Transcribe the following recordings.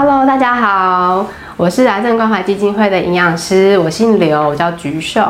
Hello，大家好。我是癌症关怀基金会的营养师，我姓刘，我叫菊秀。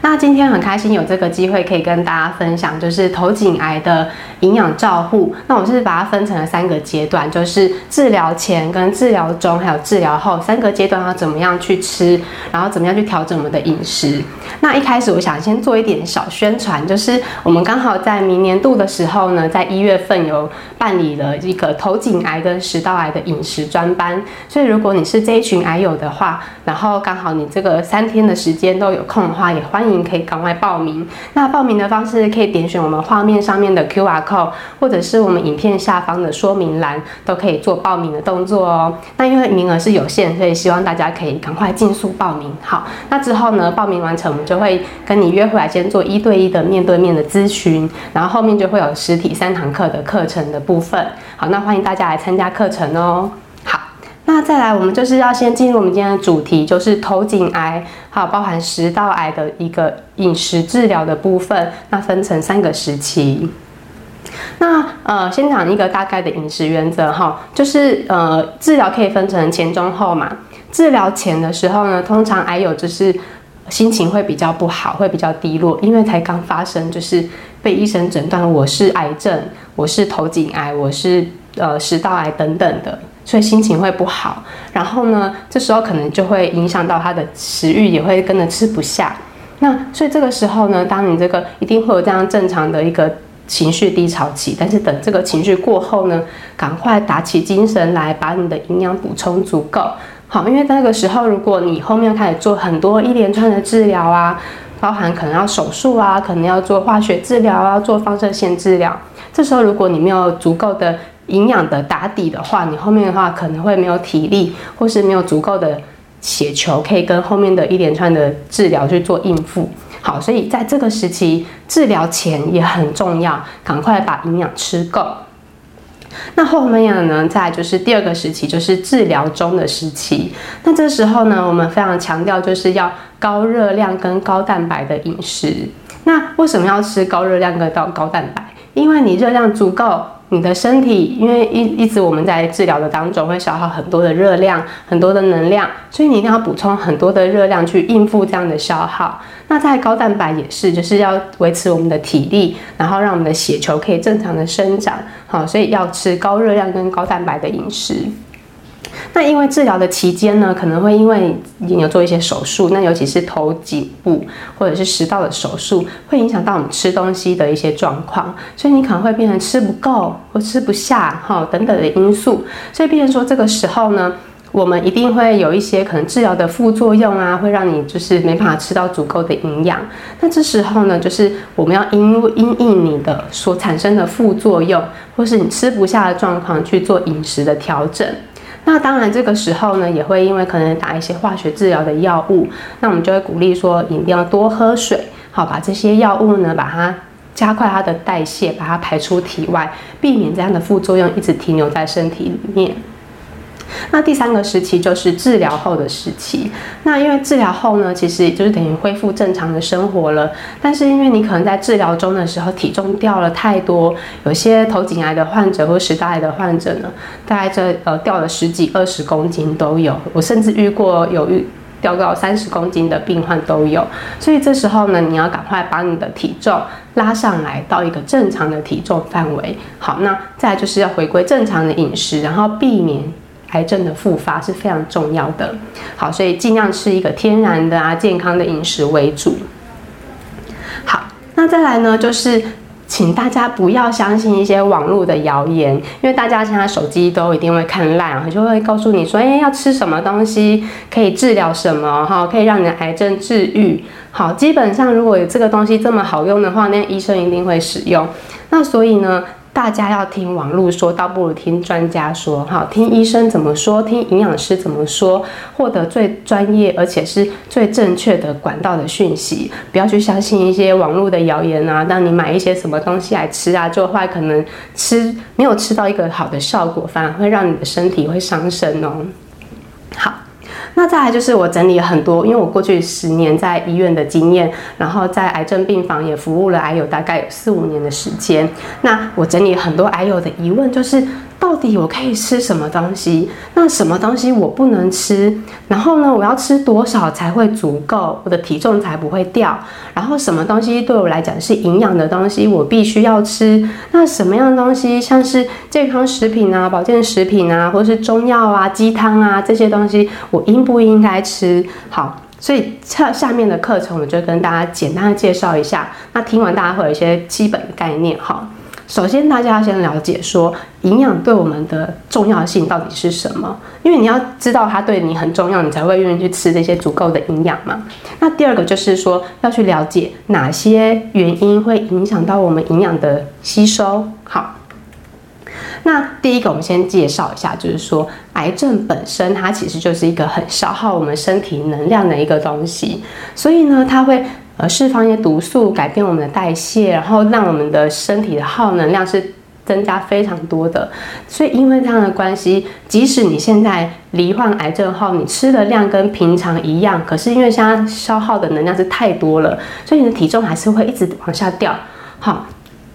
那今天很开心有这个机会可以跟大家分享，就是头颈癌的营养照护。那我是把它分成了三个阶段，就是治疗前、跟治疗中，还有治疗后三个阶段要怎么样去吃，然后怎么样去调整我们的饮食。那一开始我想先做一点小宣传，就是我们刚好在明年度的时候呢，在一月份有办理了一个头颈癌跟食道癌的饮食专班，所以如果你是这一群癌，还有的话，然后刚好你这个三天的时间都有空的话，也欢迎可以赶快报名。那报名的方式可以点选我们画面上面的 Q R code，或者是我们影片下方的说明栏，都可以做报名的动作哦。那因为名额是有限，所以希望大家可以赶快尽速报名。好，那之后呢，报名完成，我们就会跟你约回来，先做一对一的面对面的咨询，然后后面就会有实体三堂课的课程的部分。好，那欢迎大家来参加课程哦。那再来，我们就是要先进入我们今天的主题，就是头颈癌，还有包含食道癌的一个饮食治疗的部分。那分成三个时期。那呃，先讲一个大概的饮食原则哈，就是呃，治疗可以分成前中后嘛。治疗前的时候呢，通常癌友就是心情会比较不好，会比较低落，因为才刚发生，就是被医生诊断我是癌症，我是头颈癌，我是呃食道癌等等的。所以心情会不好，然后呢，这时候可能就会影响到他的食欲，也会跟着吃不下。那所以这个时候呢，当你这个一定会有这样正常的一个情绪低潮期，但是等这个情绪过后呢，赶快打起精神来，把你的营养补充足够。好，因为那个时候如果你后面开始做很多一连串的治疗啊，包含可能要手术啊，可能要做化学治疗啊，做放射线治疗，这时候如果你没有足够的营养的打底的话，你后面的话可能会没有体力，或是没有足够的血球可以跟后面的一连串的治疗去做应付。好，所以在这个时期治疗前也很重要，赶快把营养吃够。那后面呢，在就是第二个时期，就是治疗中的时期。那这时候呢，我们非常强调就是要高热量跟高蛋白的饮食。那为什么要吃高热量跟高高蛋白？因为你热量足够。你的身体，因为一一直我们在治疗的当中会消耗很多的热量，很多的能量，所以你一定要补充很多的热量去应付这样的消耗。那在高蛋白也是，就是要维持我们的体力，然后让我们的血球可以正常的生长。好，所以要吃高热量跟高蛋白的饮食。那因为治疗的期间呢，可能会因为你有做一些手术，那尤其是头颈部或者是食道的手术，会影响到我们吃东西的一些状况，所以你可能会变成吃不够或吃不下哈等等的因素，所以变成说这个时候呢，我们一定会有一些可能治疗的副作用啊，会让你就是没办法吃到足够的营养。那这时候呢，就是我们要因因应你的所产生的副作用，或是你吃不下的状况去做饮食的调整。那当然，这个时候呢，也会因为可能打一些化学治疗的药物，那我们就会鼓励说，一定要多喝水，好，把这些药物呢，把它加快它的代谢，把它排出体外，避免这样的副作用一直停留在身体里面。那第三个时期就是治疗后的时期。那因为治疗后呢，其实也就是等于恢复正常的生活了。但是因为你可能在治疗中的时候体重掉了太多，有些头颈癌的患者或食道癌的患者呢，大概这呃掉了十几二十公斤都有。我甚至遇过有遇掉到三十公斤的病患都有。所以这时候呢，你要赶快把你的体重拉上来到一个正常的体重范围。好，那再就是要回归正常的饮食，然后避免。癌症的复发是非常重要的，好，所以尽量吃一个天然的啊、健康的饮食为主。好，那再来呢，就是请大家不要相信一些网络的谣言，因为大家现在手机都一定会看烂，就会告诉你说，哎，要吃什么东西可以治疗什么，哈，可以让你的癌症治愈。好，基本上如果有这个东西这么好用的话，那医生一定会使用。那所以呢？大家要听网络说，倒不如听专家说，哈，听医生怎么说，听营养师怎么说，获得最专业而且是最正确的管道的讯息，不要去相信一些网络的谣言啊，让你买一些什么东西来吃啊，就会可能吃没有吃到一个好的效果，反而会让你的身体会伤身哦。好。那再来就是我整理很多，因为我过去十年在医院的经验，然后在癌症病房也服务了癌友大概有四五年的时间。那我整理很多癌友的疑问，就是。到底我可以吃什么东西？那什么东西我不能吃？然后呢，我要吃多少才会足够，我的体重才不会掉？然后什么东西对我来讲是营养的东西，我必须要吃？那什么样的东西，像是健康食品啊、保健食品啊，或是中药啊、鸡汤啊这些东西，我应不应该吃？好，所以下下面的课程我就跟大家简单的介绍一下。那听完大家会有一些基本的概念哈。首先，大家要先了解说营养对我们的重要性到底是什么，因为你要知道它对你很重要，你才会愿意去吃这些足够的营养嘛。那第二个就是说要去了解哪些原因会影响到我们营养的吸收。好，那第一个我们先介绍一下，就是说癌症本身它其实就是一个很消耗我们身体能量的一个东西，所以呢，它会。呃，释放一些毒素，改变我们的代谢，然后让我们的身体的耗能量是增加非常多的。所以因为这样的关系，即使你现在罹患癌症后，你吃的量跟平常一样，可是因为现在消耗的能量是太多了，所以你的体重还是会一直往下掉。好。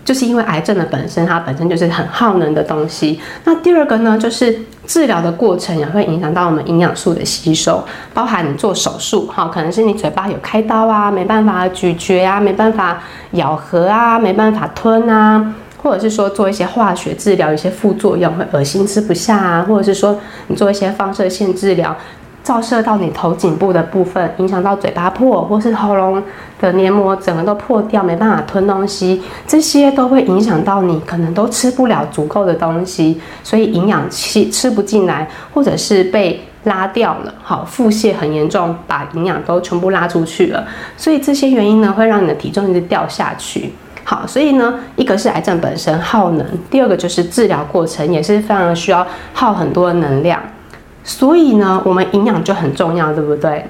就是因为癌症的本身，它本身就是很耗能的东西。那第二个呢，就是治疗的过程也会影响到我们营养素的吸收，包含你做手术，哈，可能是你嘴巴有开刀啊，没办法咀嚼啊，没办法咬合啊，没办法吞啊，或者是说做一些化学治疗，一些副作用会恶心吃不下啊，或者是说你做一些放射线治疗。照射到你头颈部的部分，影响到嘴巴破，或是喉咙的黏膜整个都破掉，没办法吞东西，这些都会影响到你，可能都吃不了足够的东西，所以营养气吃不进来，或者是被拉掉了，好，腹泻很严重，把营养都全部拉出去了，所以这些原因呢，会让你的体重一直掉下去。好，所以呢，一个是癌症本身耗能，第二个就是治疗过程也是非常需要耗很多的能量。所以呢，我们营养就很重要，对不对？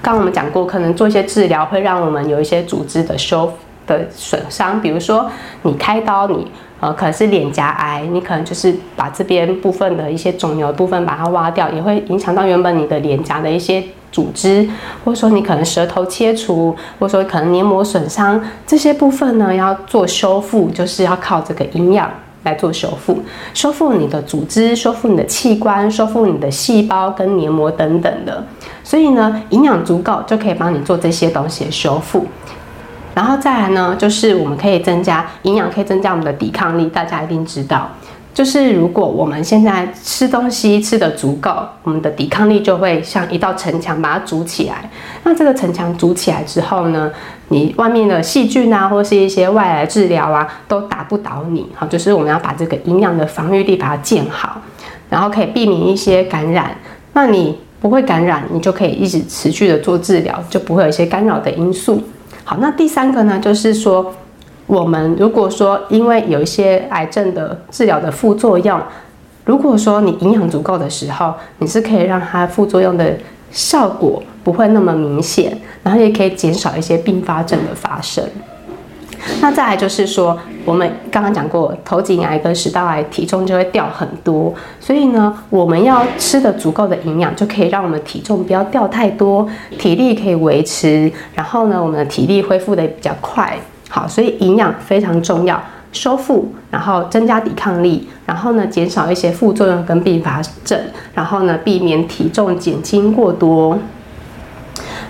刚我们讲过，可能做一些治疗会让我们有一些组织的修的损伤，比如说你开刀，你呃可能是脸颊癌，你可能就是把这边部分的一些肿瘤部分把它挖掉，也会影响到原本你的脸颊的一些组织，或者说你可能舌头切除，或者说可能黏膜损伤，这些部分呢要做修复，就是要靠这个营养。来做修复，修复你的组织，修复你的器官，修复你的细胞跟黏膜等等的。所以呢，营养足够就可以帮你做这些东西的修复。然后再来呢，就是我们可以增加营养，可以增加我们的抵抗力。大家一定知道。就是如果我们现在吃东西吃的足够，我们的抵抗力就会像一道城墙把它筑起来。那这个城墙筑起来之后呢，你外面的细菌啊，或是一些外来治疗啊，都打不倒你。好，就是我们要把这个营养的防御力把它建好，然后可以避免一些感染。那你不会感染，你就可以一直持续的做治疗，就不会有一些干扰的因素。好，那第三个呢，就是说。我们如果说因为有一些癌症的治疗的副作用，如果说你营养足够的时候，你是可以让它副作用的效果不会那么明显，然后也可以减少一些并发症的发生。那再来就是说，我们刚刚讲过，头颈癌跟食道癌体重就会掉很多，所以呢，我们要吃的足够的营养，就可以让我们体重不要掉太多，体力可以维持，然后呢，我们的体力恢复的比较快。好，所以营养非常重要，修复，然后增加抵抗力，然后呢，减少一些副作用跟并发症，然后呢，避免体重减轻过多。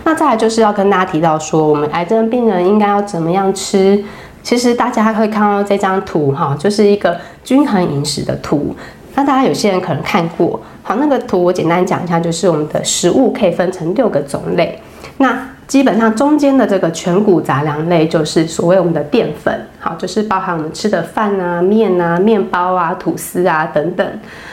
那再来就是要跟大家提到说，我们癌症病人应该要怎么样吃？其实大家会看到这张图哈，就是一个均衡饮食的图。那大家有些人可能看过，好，那个图我简单讲一下，就是我们的食物可以分成六个种类。那基本上中间的这个全谷杂粮类就是所谓我们的淀粉，好，就是包含我们吃的饭啊、面啊、面包啊、吐司啊等等。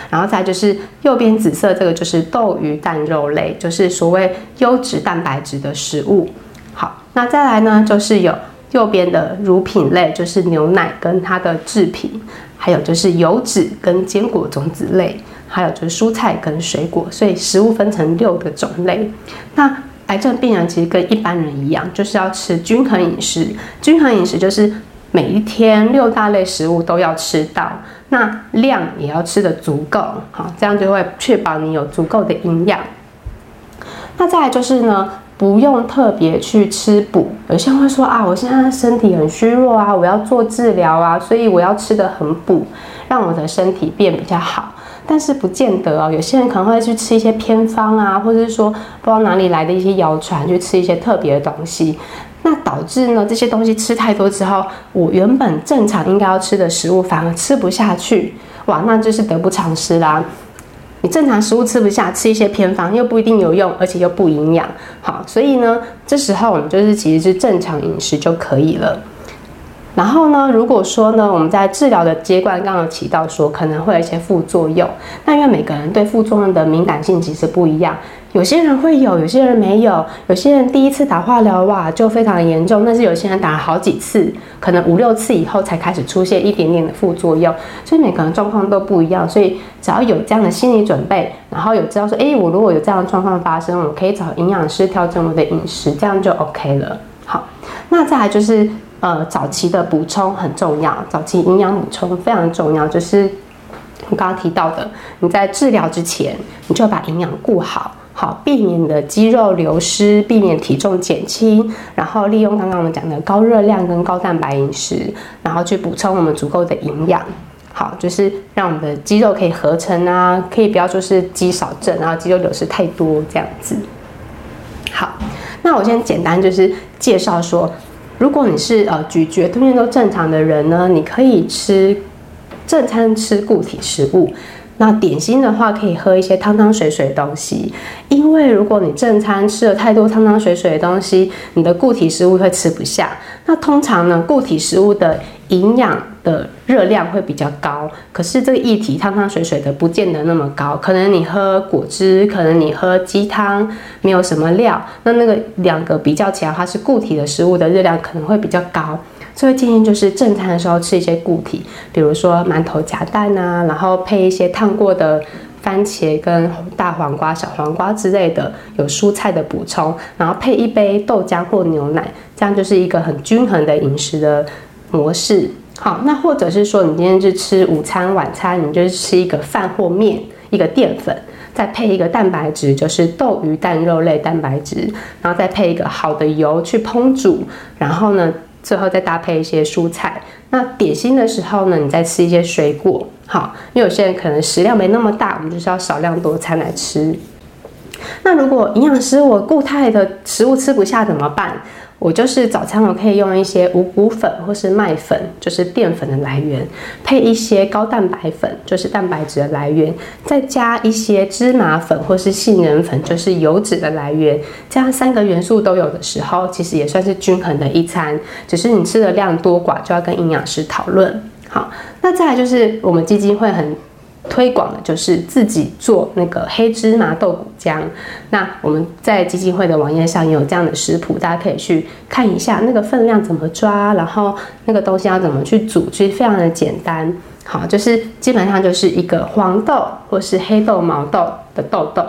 然后再就是右边紫色这个就是豆鱼蛋肉类，就是所谓优质蛋白质的食物。好，那再来呢就是有右边的乳品类，就是牛奶跟它的制品，还有就是油脂跟坚果种子类，还有就是蔬菜跟水果。所以食物分成六个种类。那癌症病人其实跟一般人一样，就是要吃均衡饮食。均衡饮食就是每一天六大类食物都要吃到，那量也要吃的足够，好，这样就会确保你有足够的营养。那再来就是呢，不用特别去吃补。有些人会说啊，我现在身体很虚弱啊，我要做治疗啊，所以我要吃的很补，让我的身体变比较好。但是不见得哦，有些人可能会去吃一些偏方啊，或者是说不知道哪里来的一些谣传，去吃一些特别的东西，那导致呢这些东西吃太多之后，我原本正常应该要吃的食物反而吃不下去，哇，那就是得不偿失啦。你正常食物吃不下，吃一些偏方又不一定有用，而且又不营养，好，所以呢，这时候我们就是其实是正常饮食就可以了。然后呢，如果说呢，我们在治疗的阶段刚刚提到说可能会有一些副作用，那因为每个人对副作用的敏感性其实不一样，有些人会有，有些人没有，有些人第一次打化疗哇就非常严重，但是有些人打了好几次，可能五六次以后才开始出现一点点的副作用，所以每个人状况都不一样，所以只要有这样的心理准备，然后有知道说，哎，我如果有这样的状况发生，我可以找营养师调整我的饮食，这样就 OK 了。好，那再来就是。呃，早期的补充很重要，早期营养补充非常重要。就是我刚刚提到的，你在治疗之前，你就把营养顾好，好避免的肌肉流失，避免体重减轻，然后利用刚刚我们讲的高热量跟高蛋白饮食，然后去补充我们足够的营养。好，就是让我们的肌肉可以合成啊，可以不要说是肌少症，然后肌肉流失太多这样子。好，那我先简单就是介绍说。如果你是呃咀嚼吞咽都正常的人呢，你可以吃正餐吃固体食物。那点心的话，可以喝一些汤汤水水的东西，因为如果你正餐吃了太多汤汤水水的东西，你的固体食物会吃不下。那通常呢，固体食物的营养的热量会比较高，可是这个液体汤汤水水的不见得那么高。可能你喝果汁，可能你喝鸡汤，没有什么料，那那个两个比较起来，它是固体的食物的热量可能会比较高。所以建议就是正餐的时候吃一些固体，比如说馒头夹蛋啊，然后配一些烫过的番茄跟大黄瓜、小黄瓜之类的，有蔬菜的补充，然后配一杯豆浆或牛奶，这样就是一个很均衡的饮食的模式。好，那或者是说你今天是吃午餐、晚餐，你就是吃一个饭或面，一个淀粉，再配一个蛋白质，就是豆、鱼、蛋、肉类蛋白质，然后再配一个好的油去烹煮，然后呢？最后再搭配一些蔬菜。那点心的时候呢，你再吃一些水果。好，因为有些人可能食量没那么大，我们就是要少量多餐来吃。那如果营养师我固态的食物吃不下怎么办？我就是早餐，我可以用一些五谷粉或是麦粉，就是淀粉的来源，配一些高蛋白粉，就是蛋白质的来源，再加一些芝麻粉或是杏仁粉，就是油脂的来源。这样三个元素都有的时候，其实也算是均衡的一餐。只是你吃的量多寡，就要跟营养师讨论。好，那再来就是我们基金会很。推广的就是自己做那个黑芝麻豆腐浆。那我们在基金会的网页上也有这样的食谱，大家可以去看一下那个分量怎么抓，然后那个东西要怎么去煮，其实非常的简单。好，就是基本上就是一个黄豆或是黑豆、毛豆的豆豆。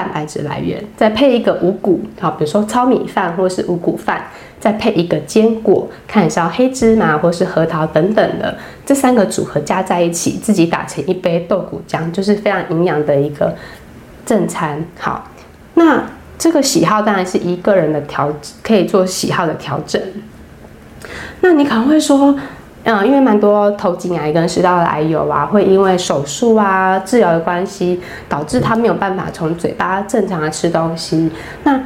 蛋白质来源，再配一个五谷，好，比如说糙米饭或是五谷饭，再配一个坚果，看一下黑芝麻或是核桃等等的，这三个组合加在一起，自己打成一杯豆谷浆，就是非常营养的一个正餐。好，那这个喜好当然是一个人的调，可以做喜好的调整。那你可能会说。嗯，因为蛮多头颈癌跟食道癌有啊，会因为手术啊治疗的关系，导致他没有办法从嘴巴正常的吃东西。那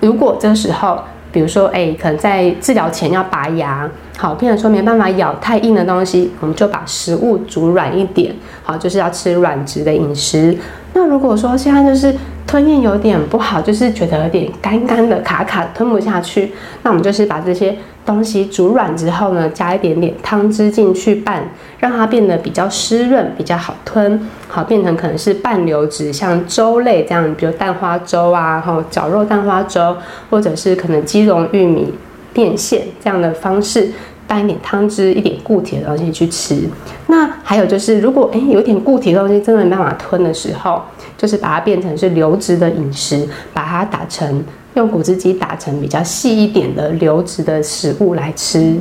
如果这时候，比如说，哎，可能在治疗前要拔牙，好，病人说没办法咬太硬的东西，我们就把食物煮软一点，好，就是要吃软质的饮食。那如果说现在就是吞咽有点不好，就是觉得有点干干的、卡卡吞不下去，那我们就是把这些。东西煮软之后呢，加一点点汤汁进去拌，让它变得比较湿润，比较好吞，好变成可能是半流质，像粥类这样，比如蛋花粥啊，然后绞肉蛋花粥，或者是可能鸡茸玉米面线这样的方式，拌一点汤汁，一点固体的东西去吃。那还有就是，如果诶有点固体的东西真的没办法吞的时候，就是把它变成是流质的饮食，把它打成。用骨汁机打成比较细一点的流质的食物来吃。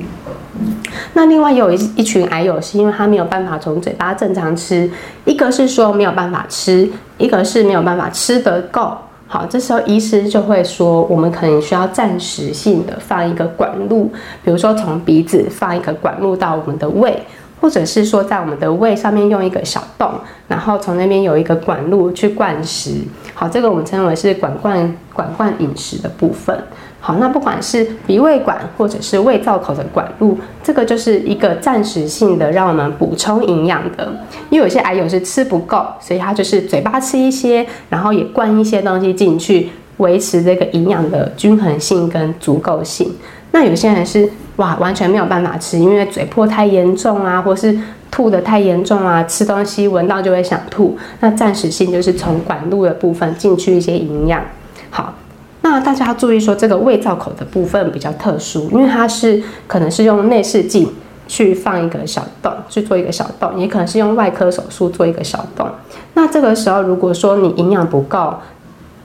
那另外有一一群癌友是因为他没有办法从嘴巴正常吃，一个是说没有办法吃，一个是没有办法吃得够。好，这时候医师就会说，我们可能需要暂时性的放一个管路，比如说从鼻子放一个管路到我们的胃，或者是说在我们的胃上面用一个小洞，然后从那边有一个管路去灌食。好，这个我们称为是管灌管灌饮食的部分。好，那不管是鼻胃管或者是胃造口的管路，这个就是一个暂时性的让我们补充营养的。因为有些癌友是吃不够，所以他就是嘴巴吃一些，然后也灌一些东西进去，维持这个营养的均衡性跟足够性。那有些人是哇，完全没有办法吃，因为嘴破太严重啊，或是吐的太严重啊，吃东西闻到就会想吐。那暂时性就是从管路的部分进去一些营养。好。那大家要注意说，这个胃造口的部分比较特殊，因为它是可能是用内视镜去放一个小洞，去做一个小洞，也可能是用外科手术做一个小洞。那这个时候，如果说你营养不够，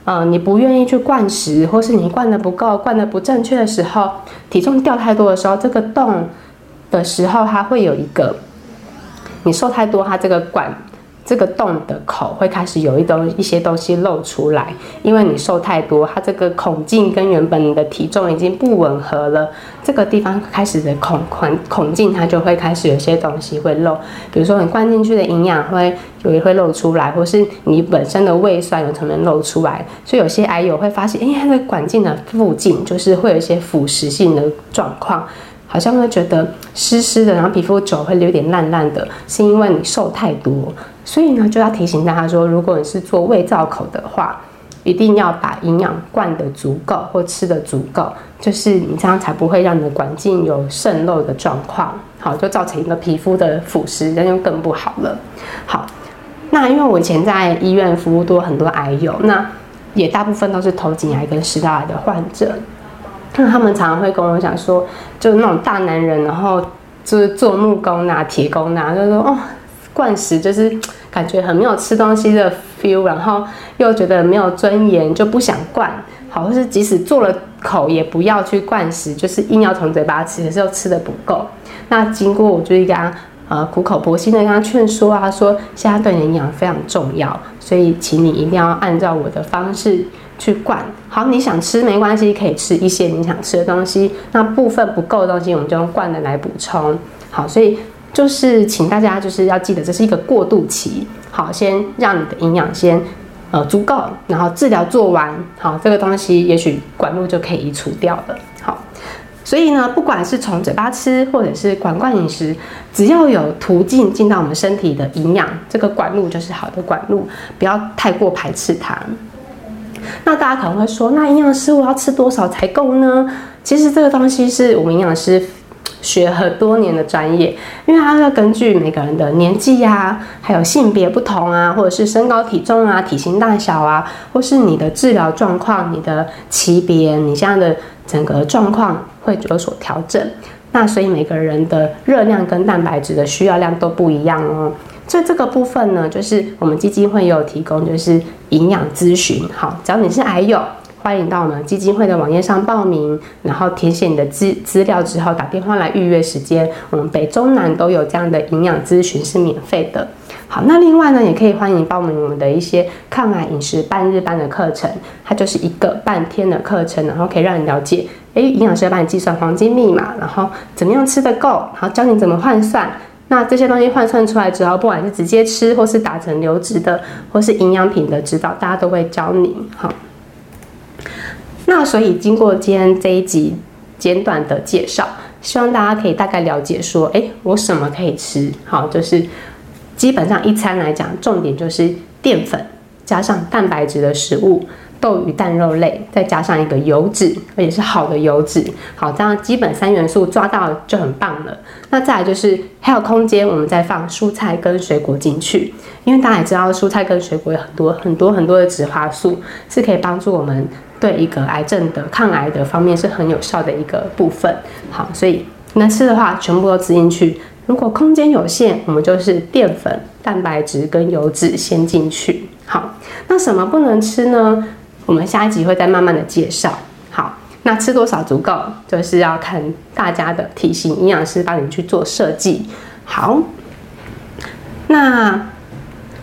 嗯，你不愿意去灌食，或是你灌的不够、灌的不正确的时候，体重掉太多的时候，这个洞的时候，它会有一个，你瘦太多，它这个管。这个洞的口会开始有一东一些东西露出来，因为你瘦太多，它这个孔径跟原本你的体重已经不吻合了。这个地方开始的孔孔孔径，它就会开始有些东西会漏，比如说你灌进去的营养会有一会漏出来，或是你本身的胃酸有可能漏出来。所以有些癌友会发现，哎，它的管径的附近就是会有一些腐蚀性的状况。好像会觉得湿湿的，然后皮肤久会有点烂烂的，是因为你瘦太多。所以呢，就要提醒大家说，如果你是做胃造口的话，一定要把营养灌得足够或吃得足够，就是你这样才不会让你的管径有渗漏的状况。好，就造成一个皮肤的腐蚀，那就更不好了。好，那因为我以前在医院服务多很多癌友，那也大部分都是头颈癌跟食道癌的患者。那他们常常会跟我讲说，就是那种大男人，然后就是做木工啊、铁工啊，就说哦，灌食就是感觉很没有吃东西的 feel，然后又觉得没有尊严，就不想灌。好，或是即使做了口也不要去灌食，就是硬要从嘴巴吃，可是又吃的不够。那经过我就跟他呃苦口婆心的跟他劝说啊，说现在对营养非常重要，所以请你一定要按照我的方式。去灌好，你想吃没关系，可以吃一些你想吃的东西。那部分不够的东西，我们就用灌的来补充。好，所以就是请大家就是要记得，这是一个过渡期。好，先让你的营养先呃足够，然后治疗做完，好，这个东西也许管路就可以移除掉了。好，所以呢，不管是从嘴巴吃，或者是管灌饮食，只要有途径进到我们身体的营养，这个管路就是好的管路，不要太过排斥它。那大家可能会说，那营养师我要吃多少才够呢？其实这个东西是我们营养师学很多年的专业，因为它要根据每个人的年纪呀，还有性别不同啊，或者是身高体重啊、体型大小啊，或是你的治疗状况、你的级别、你现在的整个状况会有所调整。那所以每个人的热量跟蛋白质的需要量都不一样哦。所以这个部分呢，就是我们基金会有提供，就是营养咨询。好，只要你是癌友，欢迎到我们基金会的网页上报名，然后填写你的资资料之后，打电话来预约时间。我们北中南都有这样的营养咨询是免费的。好，那另外呢，也可以欢迎报名我们的一些抗癌饮食半日班的课程，它就是一个半天的课程，然后可以让你了解，诶，营养师要帮你计算黄金密码，然后怎么样吃得够，然后教你怎么换算。那这些东西换算出来之后，不管是直接吃，或是打成流质的，或是营养品的指导，大家都会教你。好，那所以经过今天这一集简短的介绍，希望大家可以大概了解说，哎，我什么可以吃？好，就是基本上一餐来讲，重点就是淀粉加上蛋白质的食物。豆、鱼、蛋、肉类，再加上一个油脂，而且是好的油脂。好，这样基本三元素抓到就很棒了。那再来就是还有空间，我们再放蔬菜跟水果进去。因为大家也知道，蔬菜跟水果有很多很多很多的植化素，是可以帮助我们对一个癌症的抗癌的方面是很有效的一个部分。好，所以能吃的话，全部都吃进去。如果空间有限，我们就是淀粉、蛋白质跟油脂先进去。好，那什么不能吃呢？我们下一集会再慢慢的介绍。好，那吃多少足够，就是要看大家的体型，营养师帮你去做设计。好，那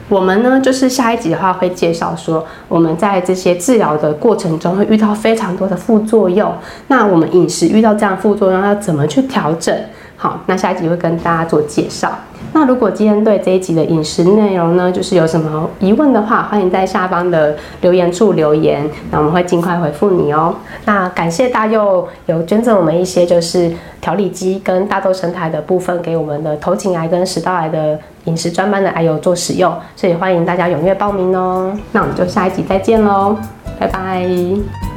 我们呢，就是下一集的话会介绍说，我们在这些治疗的过程中会遇到非常多的副作用。那我们饮食遇到这样副作用要怎么去调整？好，那下一集会跟大家做介绍。那如果今天对这一集的饮食内容呢，就是有什么疑问的话，欢迎在下方的留言处留言，那我们会尽快回复你哦。那感谢大佑有捐赠我们一些就是调理机跟大豆神台的部分给我们的头颈癌跟食道癌的饮食专班的癌友做使用，所以欢迎大家踊跃报名哦。那我们就下一集再见喽，拜拜。